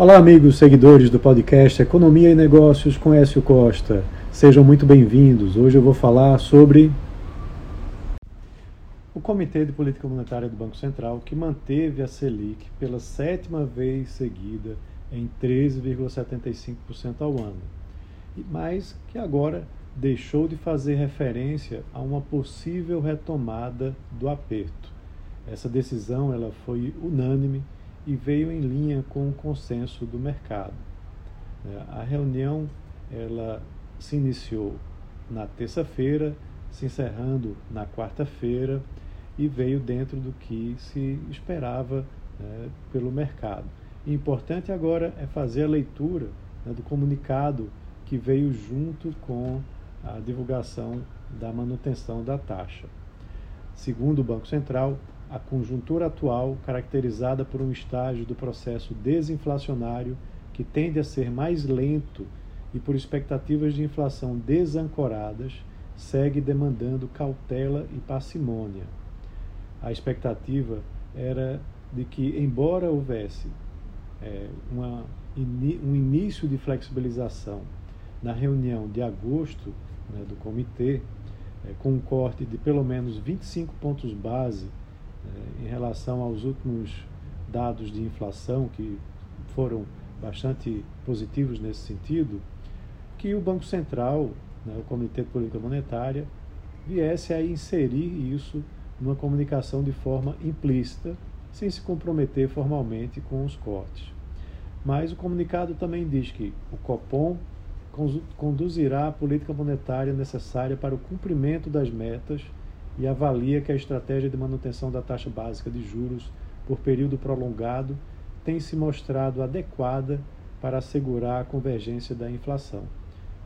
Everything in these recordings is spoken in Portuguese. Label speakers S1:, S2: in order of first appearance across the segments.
S1: Olá, amigos seguidores do podcast Economia e Negócios com Écio Costa. Sejam muito bem-vindos. Hoje eu vou falar sobre o Comitê de Política Monetária do Banco Central, que manteve a Selic pela sétima vez seguida em 13,75% ao ano, mas que agora deixou de fazer referência a uma possível retomada do aperto. Essa decisão ela foi unânime e veio em linha com o consenso do mercado. É, a reunião ela se iniciou na terça-feira, se encerrando na quarta-feira e veio dentro do que se esperava né, pelo mercado. Importante agora é fazer a leitura né, do comunicado que veio junto com a divulgação da manutenção da taxa. Segundo o Banco Central, a conjuntura atual, caracterizada por um estágio do processo desinflacionário que tende a ser mais lento e por expectativas de inflação desancoradas, segue demandando cautela e parcimônia. A expectativa era de que, embora houvesse é, uma, um início de flexibilização na reunião de agosto né, do comitê, é, com um corte de pelo menos 25 pontos base em relação aos últimos dados de inflação, que foram bastante positivos nesse sentido, que o Banco Central, né, o Comitê de Política Monetária, viesse a inserir isso numa comunicação de forma implícita, sem se comprometer formalmente com os cortes. Mas o comunicado também diz que o Copom conduzirá a política monetária necessária para o cumprimento das metas e avalia que a estratégia de manutenção da taxa básica de juros por período prolongado tem se mostrado adequada para assegurar a convergência da inflação.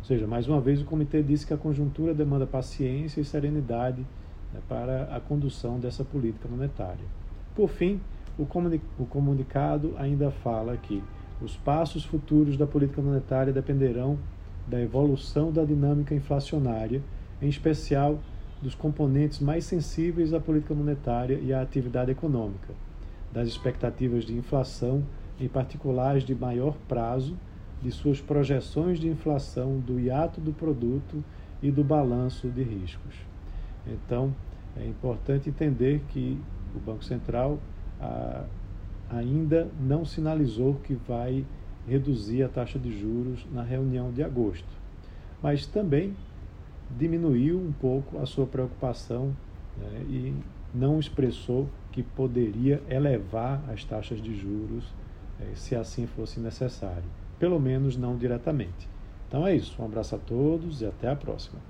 S1: Ou seja, mais uma vez o comitê disse que a conjuntura demanda paciência e serenidade né, para a condução dessa política monetária. Por fim, o, o comunicado ainda fala que os passos futuros da política monetária dependerão da evolução da dinâmica inflacionária, em especial dos componentes mais sensíveis à política monetária e à atividade econômica, das expectativas de inflação, em particular as de maior prazo, de suas projeções de inflação, do hiato do produto e do balanço de riscos. Então, é importante entender que o Banco Central ainda não sinalizou que vai reduzir a taxa de juros na reunião de agosto, mas também diminuiu um pouco a sua preocupação né, e não expressou que poderia elevar as taxas de juros eh, se assim fosse necessário, pelo menos não diretamente. Então é isso, um abraço a todos e até a próxima.